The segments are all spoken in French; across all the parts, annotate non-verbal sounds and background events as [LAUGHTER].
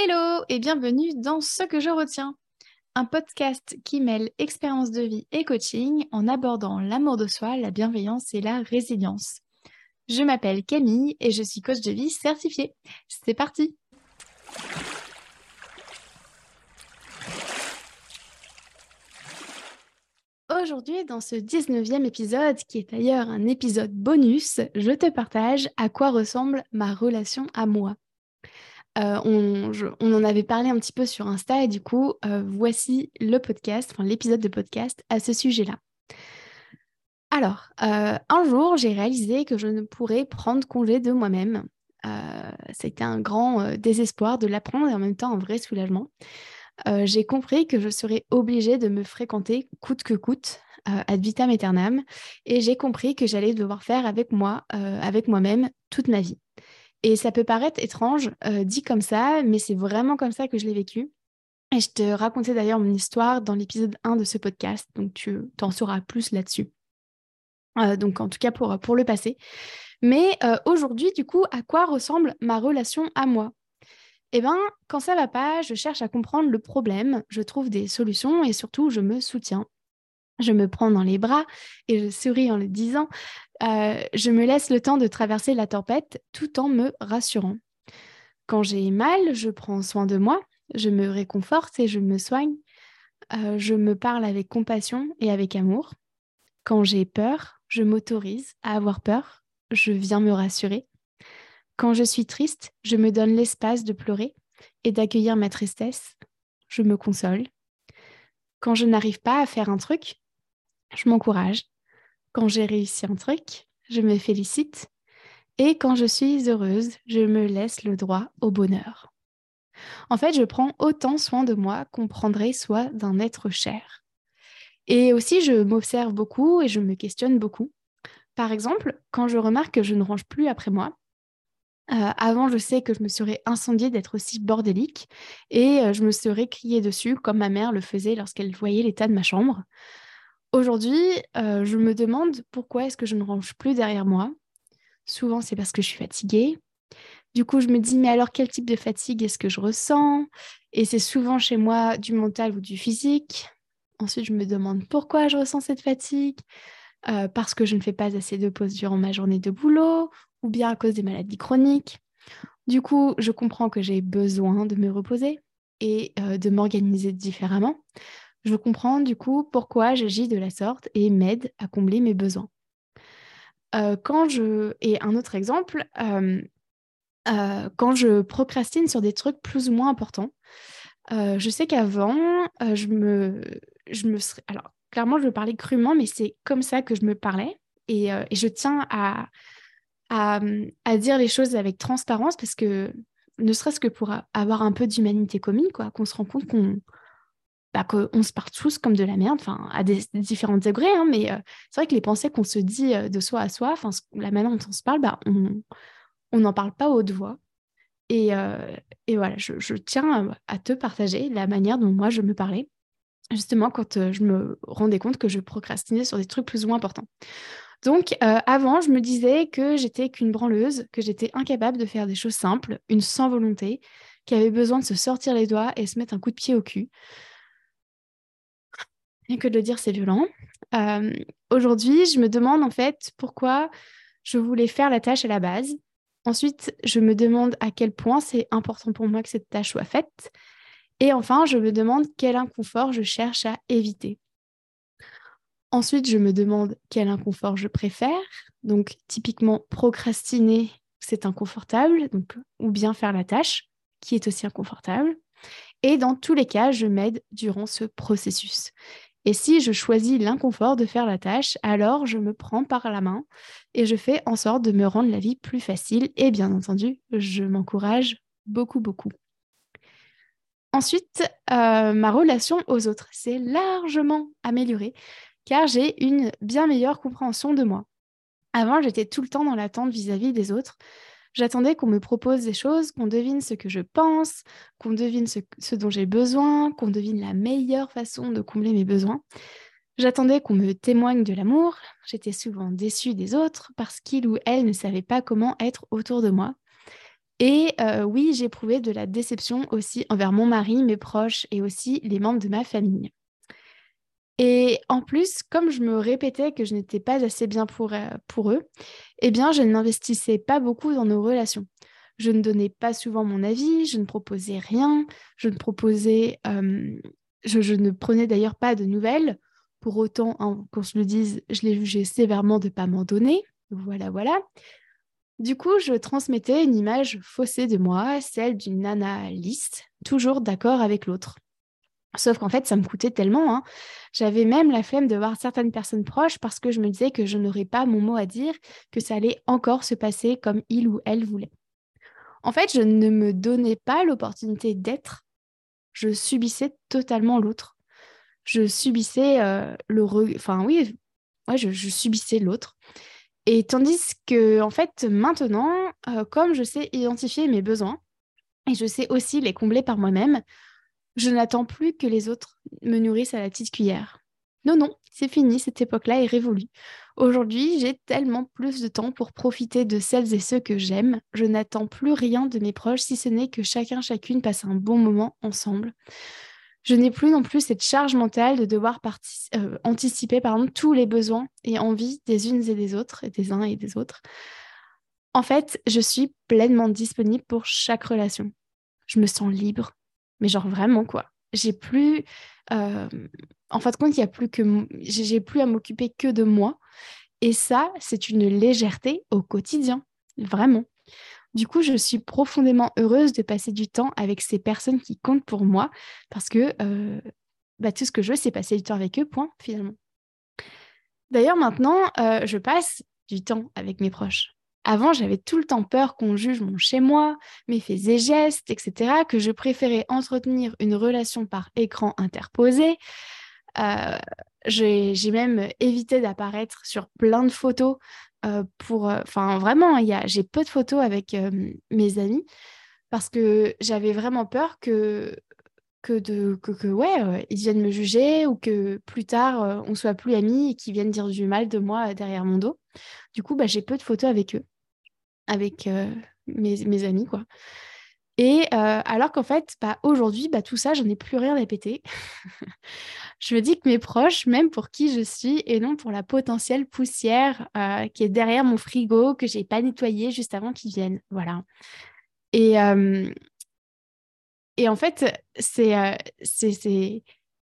Hello et bienvenue dans Ce que je retiens, un podcast qui mêle expérience de vie et coaching en abordant l'amour de soi, la bienveillance et la résilience. Je m'appelle Camille et je suis coach de vie certifiée. C'est parti Aujourd'hui, dans ce 19e épisode, qui est d'ailleurs un épisode bonus, je te partage à quoi ressemble ma relation à moi. Euh, on, en avait parlé un petit peu sur Insta et du coup, euh, voici le podcast, l'épisode de podcast à ce sujet-là. Alors, euh, un jour, j'ai réalisé que je ne pourrais prendre congé de moi-même. C'était un grand désespoir de l'apprendre et en même temps un vrai soulagement. j'ai compris que je serais obligée de me fréquenter coûte que coûte, ad vitam aeternam, et j'ai compris que j'allais devoir faire avec moi, avec moi-même, toute ma vie. Et ça peut paraître étrange euh, dit comme ça, mais c'est vraiment comme ça que je l'ai vécu. Et je te racontais d'ailleurs mon histoire dans l'épisode 1 de ce podcast, donc tu t'en sauras plus là-dessus. Euh, donc en tout cas pour, le passé. Mais euh, aujourd'hui, du coup, à quoi ressemble ma relation à moi? Eh bien, quand ça va pas, je cherche à comprendre le problème, je trouve des solutions et surtout, je me soutiens. Je me prends dans les bras et je souris en le disant. Euh, je me laisse le temps de traverser la tempête tout en me rassurant. Quand j'ai mal, je prends soin de moi, je me réconforte et je me soigne. Euh, je me parle avec compassion et avec amour. Quand j'ai peur, je m'autorise à avoir peur, je viens me rassurer. Quand je suis triste, je me donne l'espace de pleurer et d'accueillir ma tristesse. Je me console. Quand je n'arrive pas à faire un truc, je m'encourage. Quand j'ai réussi un truc, je me félicite. Et quand je suis heureuse, je me laisse le droit au bonheur. En fait, je prends autant soin de moi qu'on prendrait soin d'un être cher. Et aussi, je m'observe beaucoup et je me questionne beaucoup. Par exemple, quand je remarque que je ne range plus après moi, euh, avant, je sais que je me serais incendiée d'être aussi bordélique et euh, je me serais criée dessus comme ma mère le faisait lorsqu'elle voyait l'état de ma chambre. Aujourd'hui, euh, je me demande pourquoi est-ce que je ne range plus derrière moi. Souvent, c'est parce que je suis fatiguée. Du coup, je me dis, mais alors quel type de fatigue est-ce que je ressens? Et c'est souvent chez moi du mental ou du physique. Ensuite, je me demande pourquoi je ressens cette fatigue. Euh, parce que je ne fais pas assez de pauses durant ma journée de boulot ou bien à cause des maladies chroniques. Du coup, je comprends que j'ai besoin de me reposer et euh, de m'organiser différemment je comprends du coup pourquoi j'agis de la sorte et m'aide à combler mes besoins. Euh, quand je... Et un autre exemple, euh, euh, quand je procrastine sur des trucs plus ou moins importants, je sais qu'avant, je me... Je me serais... Alors, clairement, je veux parler crûment, mais c'est comme ça que je me parlais. Et, et je tiens à, à, à, dire les choses avec transparence parce que, ne serait-ce que pour avoir un peu d'humanité commune, quoi, qu'on se rend compte qu'on bah, qu'on se part tous comme de la merde, enfin, à différents degrés, hein, mais euh, c'est vrai que les pensées qu'on se dit euh, de soi à soi, enfin, la manière dont on se parle, bah, on n'en parle pas haute voix. Et, euh, voilà, je, tiens à te partager la manière dont moi je me parlais, justement quand je me rendais compte que je procrastinais sur des trucs plus ou moins importants. Donc, avant, je me disais que j'étais qu'une branleuse, que j'étais incapable de faire des choses simples, une sans volonté, qui avait besoin de se sortir les doigts et se mettre un coup de pied au cul. Rien que de le dire, c'est violent. Euh, aujourd'hui, je me demande en fait pourquoi je voulais faire la tâche à la base. Ensuite, je me demande à quel point c'est important pour moi que cette tâche soit faite. Et enfin, je me demande quel inconfort je cherche à éviter. Ensuite, je me demande quel inconfort je préfère. Donc, typiquement, procrastiner, c'est inconfortable, donc, ou bien faire la tâche, qui est aussi inconfortable. Et dans tous les cas, je m'aide durant ce processus. Et si je choisis l'inconfort de faire la tâche, alors je me prends par la main et je fais en sorte de me rendre la vie plus facile. Et bien entendu, je m'encourage beaucoup, beaucoup. Ensuite, euh, ma relation aux autres s'est largement améliorée car j'ai une bien meilleure compréhension de moi. Avant, j'étais tout le temps dans l'attente vis-à-vis des autres. J'attendais qu'on me propose des choses, qu'on devine ce que je pense, qu'on devine ce, dont j'ai besoin, qu'on devine la meilleure façon de combler mes besoins. J'attendais qu'on me témoigne de l'amour. J'étais souvent déçue des autres parce qu'ils ou elles ne savaient pas comment être autour de moi. Et oui, j'ai éprouvé de la déception aussi envers mon mari, mes proches et aussi les membres de ma famille. Et en plus, comme je me répétais que je n'étais pas assez bien pour, pour eux, eh bien, je n'investissais pas beaucoup dans nos relations. Je ne donnais pas souvent mon avis, je ne proposais rien, je ne proposais, je, ne prenais d'ailleurs pas de nouvelles. Pour autant, qu'on se le dise, je l'ai jugé sévèrement de ne pas m'en donner. Voilà, voilà. Du coup, je transmettais une image faussée de moi, celle d'une nana toujours d'accord avec l'autre. Sauf qu'en fait, ça me coûtait tellement. Hein. J'avais même la flemme de voir certaines personnes proches parce que je me disais que je n'aurais pas mon mot à dire, que ça allait encore se passer comme il ou elle voulait. En fait, je ne me donnais pas l'opportunité d'être. Je subissais totalement l'autre. Je subissais euh, le... Enfin oui, je, subissais l'autre. Et tandis que, en fait, maintenant, euh, comme je sais identifier mes besoins, et je sais aussi les combler par moi-même, je n'attends plus que les autres me nourrissent à la petite cuillère. Non, non, c'est fini, cette époque-là est révolue. Aujourd'hui, j'ai tellement plus de temps pour profiter de celles et ceux que j'aime. Je n'attends plus rien de mes proches, si ce n'est que chacun, chacune passe un bon moment ensemble. Je n'ai plus non plus cette charge mentale de devoir euh, anticiper tous les besoins et envies des unes et des autres, et des uns et des autres. En fait, je suis pleinement disponible pour chaque relation. Je me sens libre, mais genre vraiment quoi. J'ai plus, euh, en fin de compte, il y a plus que, j'ai plus à m'occuper que de moi. Et ça, c'est une légèreté au quotidien, vraiment. Du coup, je suis profondément heureuse de passer du temps avec ces personnes qui comptent pour moi parce que euh, bah, tout ce que je veux, c'est passer du temps avec eux, point, finalement. D'ailleurs, maintenant, euh, je passe du temps avec mes proches. Avant, j'avais tout le temps peur qu'on juge mon chez-moi, mes faits et gestes, etc., que je préférais entretenir une relation par écran interposé. Euh, j'ai même évité d'apparaître sur plein de photos euh, pour... Euh, enfin, vraiment, j'ai peu de photos avec mes amis parce que j'avais vraiment peur que que de que, ouais ils viennent me juger ou que plus tard on soit plus amis et qu'ils viennent dire du mal de moi derrière mon dos. Du coup, bah, j'ai peu de photos avec eux avec euh, mes, amis, quoi. Et euh, alors qu'en fait, bah, aujourd'hui, bah, tout ça, j'en ai plus rien à péter. [LAUGHS] je me dis que mes proches, même pour qui je suis, et non pour la potentielle poussière euh, qui est derrière mon frigo, que j'ai pas nettoyé juste avant qu'ils viennent. Voilà. Et, et en fait, c'est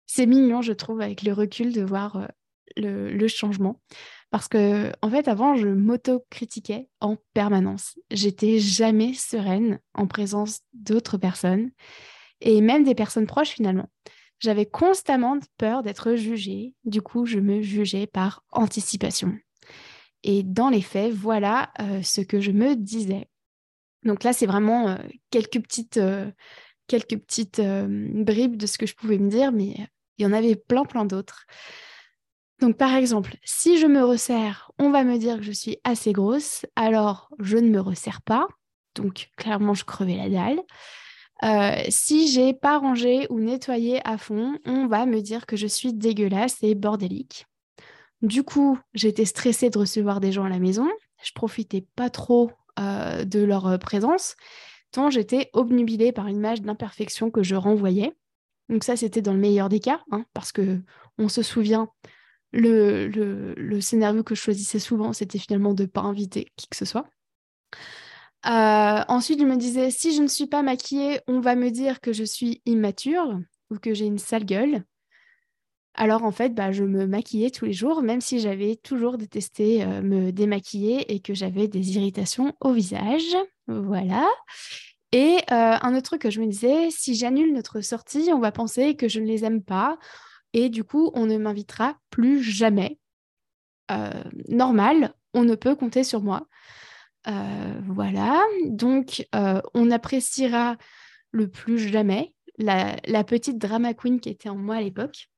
c'est mignon, je trouve, avec le recul de voir le, le changement. Parce que, en fait, avant, je m'auto-critiquais en permanence. J'étais jamais sereine en présence d'autres personnes et même des personnes proches finalement. J'avais constamment peur d'être jugée. Du coup, je me jugeais par anticipation. Et dans les faits, voilà euh, ce que je me disais. Donc là, c'est vraiment euh, quelques petites, euh, quelques petites bribes de ce que je pouvais me dire, mais il y en avait plein, plein d'autres. Donc par exemple, si je me resserre, on va me dire que je suis assez grosse, alors je ne me resserre pas. Donc clairement, je crevais la dalle. Euh, si j'ai pas rangé ou nettoyé à fond, on va me dire que je suis dégueulasse et bordélique. Du coup, j'étais stressée de recevoir des gens à la maison. Je profitais pas trop euh, de leur euh, présence, tant j'étais obnubilée par une image d'imperfection que je renvoyais. Donc ça, c'était dans le meilleur des cas, hein, parce que on se souvient le, scénario que je choisissais souvent, c'était finalement de ne pas inviter qui que ce soit. Euh, ensuite, je me disais, si je ne suis pas maquillée, on va me dire que je suis immature ou que j'ai une sale gueule. Alors en fait, bah, je me maquillais tous les jours, même si j'avais toujours détesté euh, me démaquiller et que j'avais des irritations au visage. Voilà. Et euh, un autre truc que je me disais, si j'annule notre sortie, on va penser que je ne les aime pas et du coup, on ne m'invitera plus jamais. Euh, normal, on ne peut compter sur moi. Euh, voilà, donc euh, on appréciera le plus jamais la, petite drama queen qui était en moi à l'époque.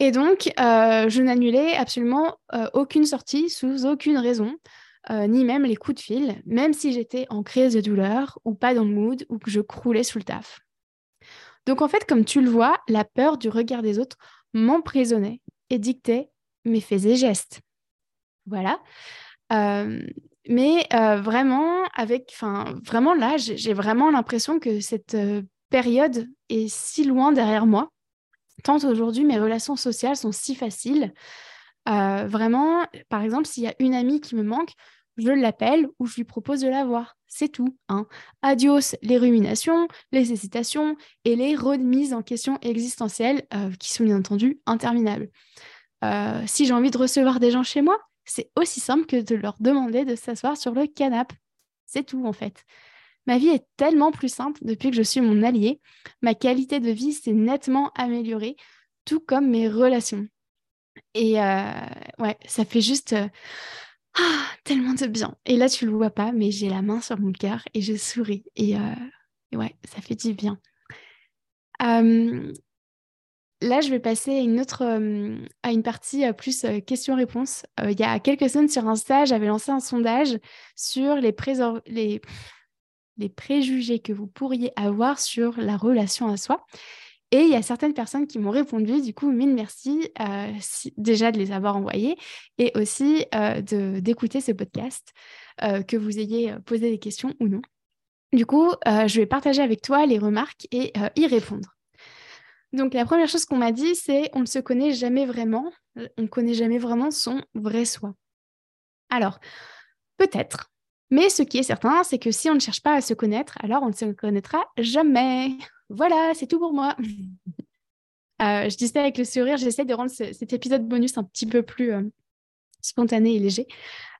Et donc, je n'annulais absolument aucune sortie sous aucune raison, ni même les coups de fil, même si j'étais en crise de douleur ou pas dans le mood ou que je croulais sous le taf. Donc en fait, comme tu le vois, la peur du regard des autres m'emprisonnait et dictait mes faits et gestes. Voilà. Euh, Mais vraiment, avec, enfin, vraiment là, j'ai vraiment l'impression que cette période est si loin derrière moi. Tant aujourd'hui, mes relations sociales sont si faciles. vraiment, par exemple, s'il y a une amie qui me manque, je l'appelle ou je lui propose de la voir. C'est tout. Hein. Adios les ruminations, les hésitations et les remises en question existentielles qui sont bien entendu interminables. si j'ai envie de recevoir des gens chez moi, c'est aussi simple que de leur demander de s'asseoir sur le canapé. C'est tout en fait. Ma vie est tellement plus simple depuis que je suis mon allié. Ma qualité de vie s'est nettement améliorée, tout comme mes relations. Et euh, ouais, ça fait juste euh, ah, tellement de bien. Et là, tu le vois pas, mais j'ai la main sur mon cœur et je souris. Et, euh, ouais, ça fait du bien. Là, je vais passer à une autre, à une partie euh, plus euh, questions-réponses. il y a quelques semaines sur Insta, j'avais lancé un sondage sur les préjugés que vous pourriez avoir sur la relation à soi. Et il y a certaines personnes qui m'ont répondu, du coup, mille merci déjà de les avoir envoyés et aussi d'écouter ce podcast, que vous ayez posé des questions ou non. Du coup, je vais partager avec toi les remarques et y répondre. Donc la première chose qu'on m'a dit, c'est on ne se connaît jamais vraiment, on ne connaît jamais vraiment son vrai soi. Alors, peut-être, mais ce qui est certain, c'est que si on ne cherche pas à se connaître, alors on ne se connaîtra jamais. Voilà, c'est tout pour moi. [LAUGHS] Euh, je dis ça avec le sourire, j'essaie de rendre cet épisode bonus un petit peu plus euh, spontané et léger.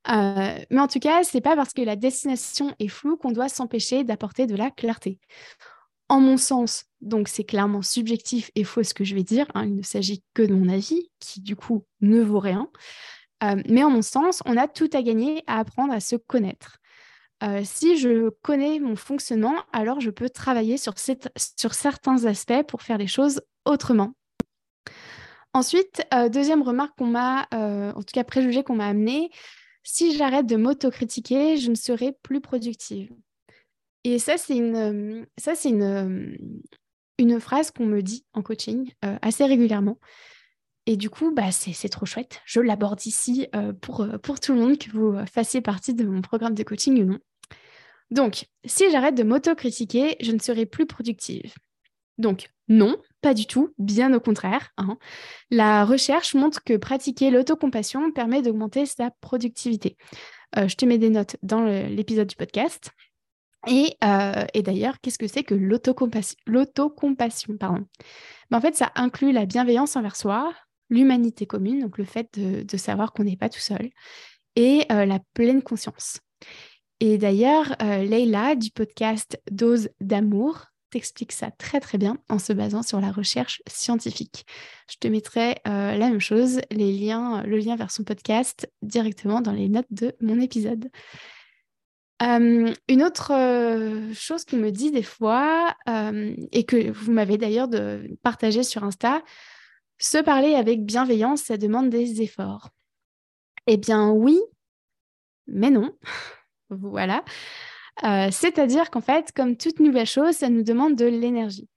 Euh, mais en tout cas, c'est pas parce que la destination est floue qu'on doit s'empêcher d'apporter de la clarté. En mon sens, donc c'est clairement subjectif et faux ce que je vais dire, hein, il ne s'agit que de mon avis, qui du coup ne vaut rien. Mais en mon sens, on a tout à gagner à apprendre à se connaître. Euh, si je connais mon fonctionnement, alors je peux travailler sur, certains aspects pour faire les choses autrement. Ensuite, euh, deuxième remarque qu'on m'a, en tout cas préjugé qu'on m'a amené, si j'arrête de m'autocritiquer, je ne serai plus productive. Et ça, c'est une, euh, ça, c'est une, euh, une phrase qu'on me dit en coaching euh, assez régulièrement. Et du coup, bah, c'est trop chouette. Je l'aborde ici pour, pour tout le monde, que vous fassiez partie de mon programme de coaching ou non. Donc, si j'arrête de m'autocritiquer, je ne serai plus productive. Donc, non, pas du tout, bien au contraire. Hein. La recherche montre que pratiquer l'autocompassion permet d'augmenter sa productivité. je te mets des notes dans l'épisode du podcast. Euh, et, d'ailleurs, qu'est-ce que c'est que l'autocompassion. Ben, en fait, ça inclut la bienveillance envers soi, l'humanité commune, donc le fait de, savoir qu'on n'est pas tout seul, et euh, la pleine conscience. Et d'ailleurs, euh, Leïla du podcast Dose d'amour t'explique ça très très bien en se basant sur la recherche scientifique. Je te mettrai la même chose, les liens, le lien vers son podcast directement dans les notes de mon épisode une autre chose qui me dit des fois, et que vous m'avez d'ailleurs partagé sur Insta, se parler avec bienveillance, ça demande des efforts. Eh bien oui, mais non. Voilà. C'est-à-dire qu'en fait, comme toute nouvelle chose, ça nous demande de l'énergie.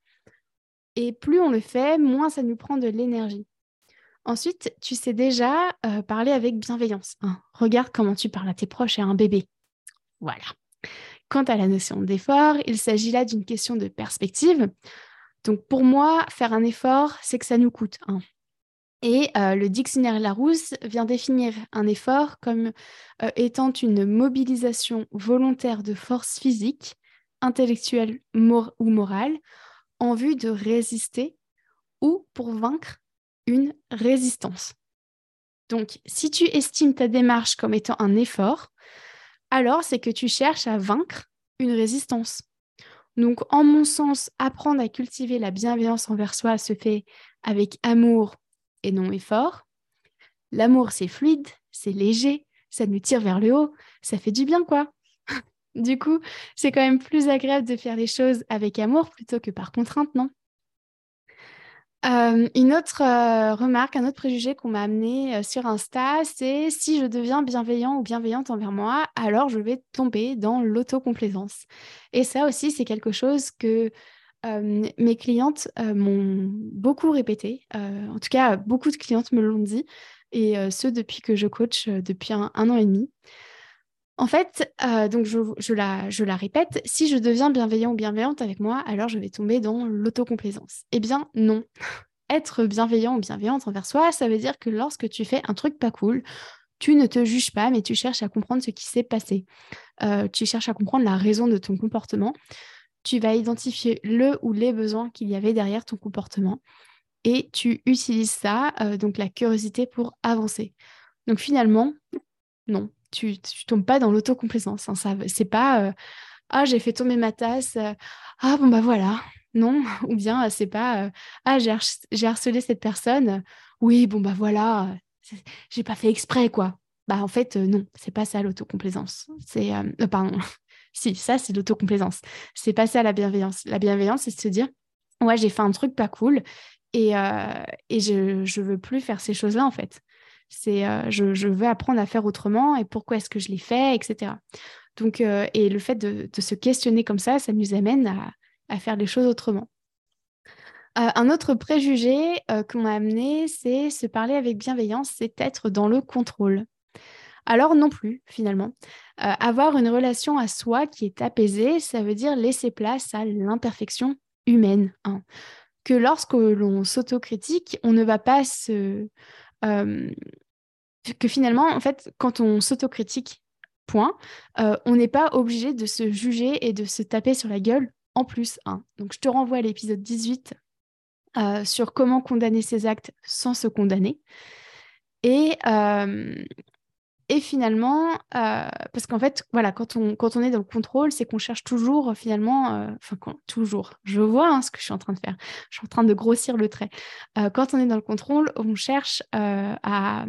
Et plus on le fait, moins ça nous prend de l'énergie. Ensuite, tu sais déjà parler avec bienveillance. Hein. Regarde comment tu parles à tes proches et à un bébé. Voilà. Quant à la notion d'effort, il s'agit là d'une question de perspective. Donc pour moi, faire un effort, c'est que ça nous coûte. Et euh, le dictionnaire Larousse vient définir un effort comme euh, étant une mobilisation volontaire de force physique, intellectuelle ou morale en vue de résister ou pour vaincre une résistance. Donc si tu estimes ta démarche comme étant un effort, alors c'est que tu cherches à vaincre une résistance. Donc, en mon sens, apprendre à cultiver la bienveillance envers soi se fait avec amour et non effort. L'amour, c'est fluide, c'est léger, ça nous tire vers le haut, ça fait du bien, quoi. [LAUGHS] du coup, c'est quand même plus agréable de faire les choses avec amour plutôt que par contrainte, non? Euh, une autre euh, remarque, un autre préjugé qu'on m'a amené euh, sur Insta, c'est si je deviens bienveillant ou bienveillante envers moi, alors je vais tomber dans l'autocomplaisance. Et ça aussi, c'est quelque chose que mes clientes m'ont beaucoup répété. en tout cas, beaucoup de clientes me l'ont dit, et ce depuis que je coach depuis un, an et demi. En fait, euh, donc je, la, je la répète, si je deviens bienveillant ou bienveillante avec moi, alors je vais tomber dans l'autocomplaisance. Eh bien, non. [LAUGHS] Être bienveillant ou bienveillante envers soi, ça veut dire que lorsque tu fais un truc pas cool, tu ne te juges pas, mais tu cherches à comprendre ce qui s'est passé. Euh, tu cherches à comprendre la raison de ton comportement. Tu vas identifier le ou les besoins qu'il y avait derrière ton comportement et tu utilises ça, euh, donc la curiosité, pour avancer. Donc finalement, non, tu, ne tombes pas dans l'autocomplaisance. Hein, ça, c'est pas euh, ah j'ai fait tomber ma tasse, euh, ah bon bah voilà, non, [LAUGHS] ou bien c'est pas ah j'ai, harcelé cette personne, oui bon bah voilà, j'ai pas fait exprès quoi. Bah en fait non, c'est pas ça l'autocomplaisance. C'est pardon, si ça c'est l'autocomplaisance. C'est pas ça la bienveillance. La bienveillance c'est se dire ouais j'ai fait un truc pas cool et, et je je veux plus faire ces choses là en fait. C'est je, veux apprendre à faire autrement et pourquoi est-ce que je l'ai fait, etc. Donc, et le fait de, se questionner comme ça, ça nous amène à, faire les choses autrement. un autre préjugé qu'on m'a amené, c'est se parler avec bienveillance, c'est être dans le contrôle. Alors non plus, finalement. avoir une relation à soi qui est apaisée, ça veut dire laisser place à l'imperfection humaine. Hein. Que lorsque l'on s'autocritique, on ne va pas se, que finalement, en fait, quand on s'autocritique, point, on n'est pas obligé de se juger et de se taper sur la gueule en plus. Hein. Donc, je te renvoie à l'épisode 18 sur comment condamner ses actes sans se condamner. Et, et finalement, euh, parce qu'en fait, voilà, quand on, quand on est dans le contrôle, c'est qu'on cherche toujours, euh, finalement, euh, enfin, toujours, je vois hein, ce que je suis en train de faire, je suis en train de grossir le trait. quand on est dans le contrôle, on cherche à.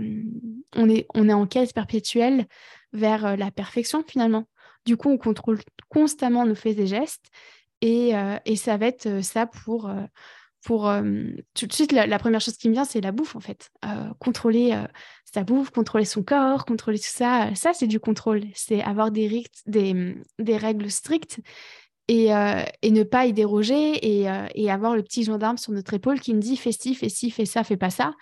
On est, on est en quête perpétuelle vers la perfection, finalement. Du coup, on contrôle constamment nos faits et gestes, et, et ça va être ça pour pour tout de suite la, première chose qui me vient c'est la bouffe en fait contrôler sa bouffe contrôler son corps contrôler tout ça ça c'est du contrôle c'est avoir des, des, règles strictes et, et, ne pas y déroger et, et, avoir le petit gendarme sur notre épaule qui me dit fais ci fais ci fais ça fais pas ça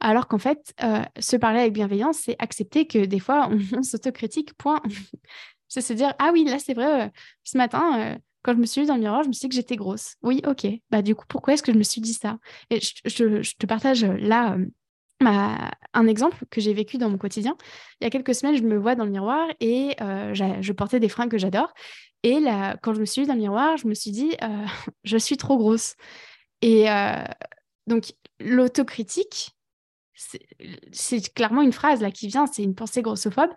alors qu'en fait se parler avec bienveillance c'est accepter que des fois on, [LAUGHS] on s'autocritique point [LAUGHS] c'est se dire ah oui là c'est vrai ce matin quand je me suis vue dans le miroir, je me suis dit que j'étais grosse. Oui, ok. Bah, du coup, pourquoi est-ce que je me suis dit ça? Et je, te partage euh, là euh, un exemple que j'ai vécu dans mon quotidien. Il y a quelques semaines, je me vois dans le miroir et euh, je portais des fringues que j'adore. Et là, quand je me suis vue dans le miroir, je me suis dit, [LAUGHS] je suis trop grosse. Et donc, l'autocritique, c'est clairement une phrase là qui vient, c'est une pensée grossophobe.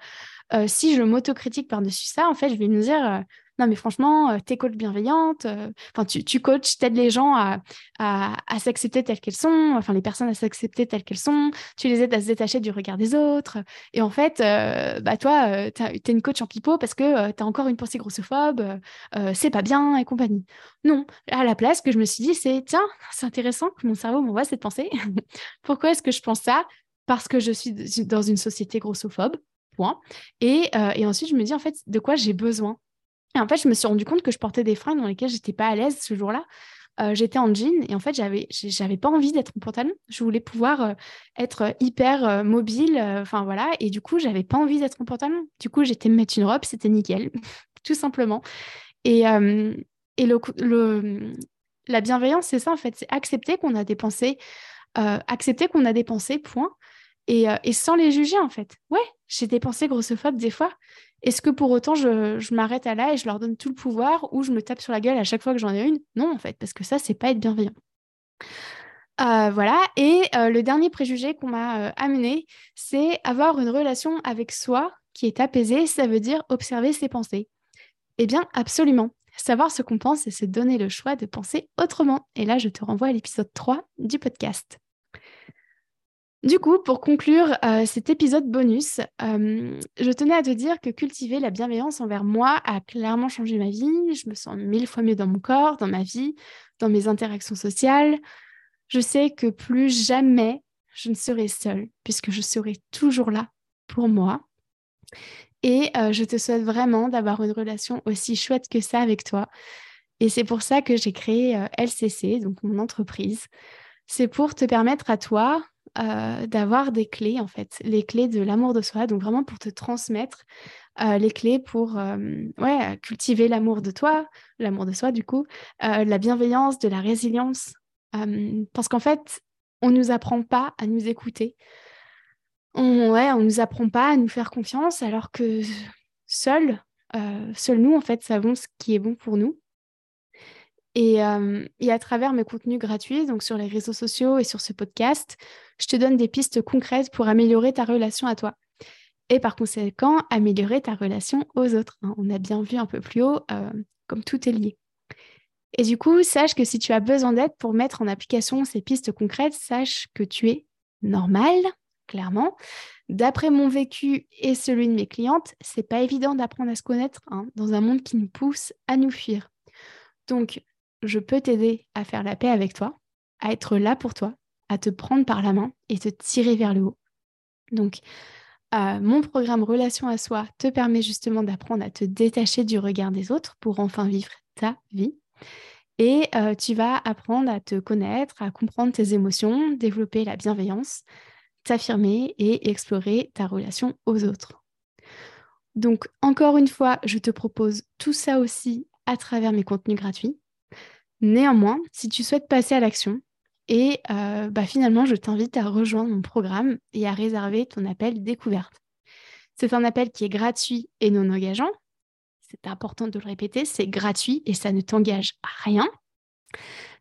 si je m'autocritique par-dessus ça, en fait, je vais me dire non mais franchement, euh, t'es coach bienveillante, euh, enfin tu, tu coaches, t'aides les gens à, à, s'accepter telles qu'elles sont, enfin les personnes à s'accepter telles qu'elles sont, tu les aides à se détacher du regard des autres. Et en fait, euh, bah toi, t'es une coach en pipeau parce que t'as encore une pensée grossophobe, c'est pas bien et compagnie. Non, à la place, que je me suis dit, c'est tiens, c'est intéressant que mon cerveau m'envoie cette pensée. [LAUGHS] Pourquoi est-ce que je pense ça? Parce que je suis dans une société grossophobe. Point. Et, et ensuite, je me dis, en fait, de quoi j'ai besoin? Et en fait, je me suis rendu compte que je portais des fringues dans lesquelles j'étais pas à l'aise ce jour-là. Euh, j'étais en jean et en fait, j'avais, j'avais pas envie d'être en pantalon. Je voulais pouvoir euh, être hyper euh, mobile, enfin voilà. Et du coup, j'avais pas envie d'être en pantalon. Du coup, j'étais me mettre une robe, c'était nickel, [LAUGHS] tout simplement. Et, et le, le, la bienveillance, c'est ça en fait, c'est accepter qu'on a des pensées, accepter qu'on a des point. Et, et, sans les juger en fait. Ouais, j'ai des pensées grossophobes des fois, est-ce que pour autant je, m'arrête à là et je leur donne tout le pouvoir ou je me tape sur la gueule à chaque fois que j'en ai une? Non, en fait, parce que ça, c'est pas être bienveillant. Euh, voilà, et euh, le dernier préjugé qu'on m'a euh, amené, c'est avoir une relation avec soi qui est apaisée, ça veut dire observer ses pensées. Eh bien, absolument. Savoir ce qu'on pense et se donner le choix de penser autrement. Et là, je te renvoie à l'épisode 3 du podcast. Du coup, pour conclure euh, cet épisode bonus, euh, je tenais à te dire que cultiver la bienveillance envers moi a clairement changé ma vie. Je me sens mille fois mieux dans mon corps, dans ma vie, dans mes interactions sociales. Je sais que plus jamais je ne serai seule, puisque je serai toujours là pour moi. Et euh, je te souhaite vraiment d'avoir une relation aussi chouette que ça avec toi. Et c'est pour ça que j'ai créé LCC, donc mon entreprise. C'est pour te permettre à toi euh, d'avoir des clés, en fait, les clés de l'amour de soi, donc vraiment pour te transmettre les clés pour ouais, cultiver l'amour de toi, l'amour de soi du coup, la bienveillance, de la résilience. parce qu'en fait, on ne nous apprend pas à nous écouter. On ouais, on nous apprend pas à nous faire confiance alors que seuls, seuls nous, en fait, savons ce qui est bon pour nous. Et, et, à travers mes contenus gratuits, donc sur les réseaux sociaux et sur ce podcast, je te donne des pistes concrètes pour améliorer ta relation à toi. Et par conséquent, améliorer ta relation aux autres. Hein. On a bien vu un peu plus haut, comme tout est lié. Et du coup, sache que si tu as besoin d'aide pour mettre en application ces pistes concrètes, sache que tu es normal, clairement. D'après mon vécu et celui de mes clientes, c'est pas évident d'apprendre à se connaître hein, dans un monde qui nous pousse à nous fuir. Donc, je peux t'aider à faire la paix avec toi, à être là pour toi, à te prendre par la main et te tirer vers le haut. Donc, euh, mon programme Relation à soi te permet justement d'apprendre à te détacher du regard des autres pour enfin vivre ta vie. Et euh, tu vas apprendre à te connaître, à comprendre tes émotions, développer la bienveillance, t'affirmer et explorer ta relation aux autres. Donc, encore une fois, je te propose tout ça aussi à travers mes contenus gratuits. Néanmoins, si tu souhaites passer à l'action, et euh, bah, finalement, je t'invite à rejoindre mon programme et à réserver ton appel découverte. C'est un appel qui est gratuit et non engageant. C'est important de le répéter, c'est gratuit et ça ne t'engage à rien.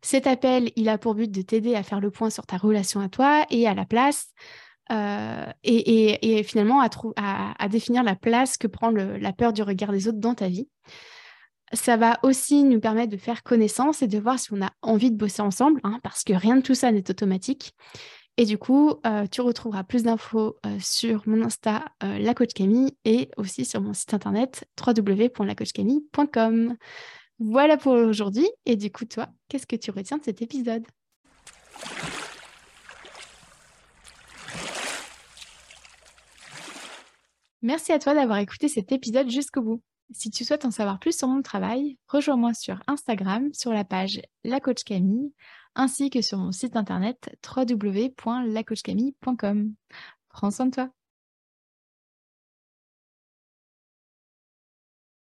Cet appel, il a pour but de t'aider à faire le point sur ta relation à toi et à la place, euh, et, finalement à, définir la place que prend la peur du regard des autres dans ta vie ça va aussi nous permettre de faire connaissance et de voir si on a envie de bosser ensemble, hein, parce que rien de tout ça n'est automatique. Et du coup, euh, tu retrouveras plus d'infos euh, sur mon Insta, euh, Camille, et aussi sur mon site internet www.lacoachcamille.com. Voilà pour aujourd'hui. Et du coup, toi, qu'est-ce que tu retiens de cet épisode? Merci à toi d'avoir écouté cet épisode jusqu'au bout. Si tu souhaites en savoir plus sur mon travail, rejoins-moi sur Instagram sur la page La Camille ainsi que sur mon site internet www.lacoachcamille.com. Prends soin de toi.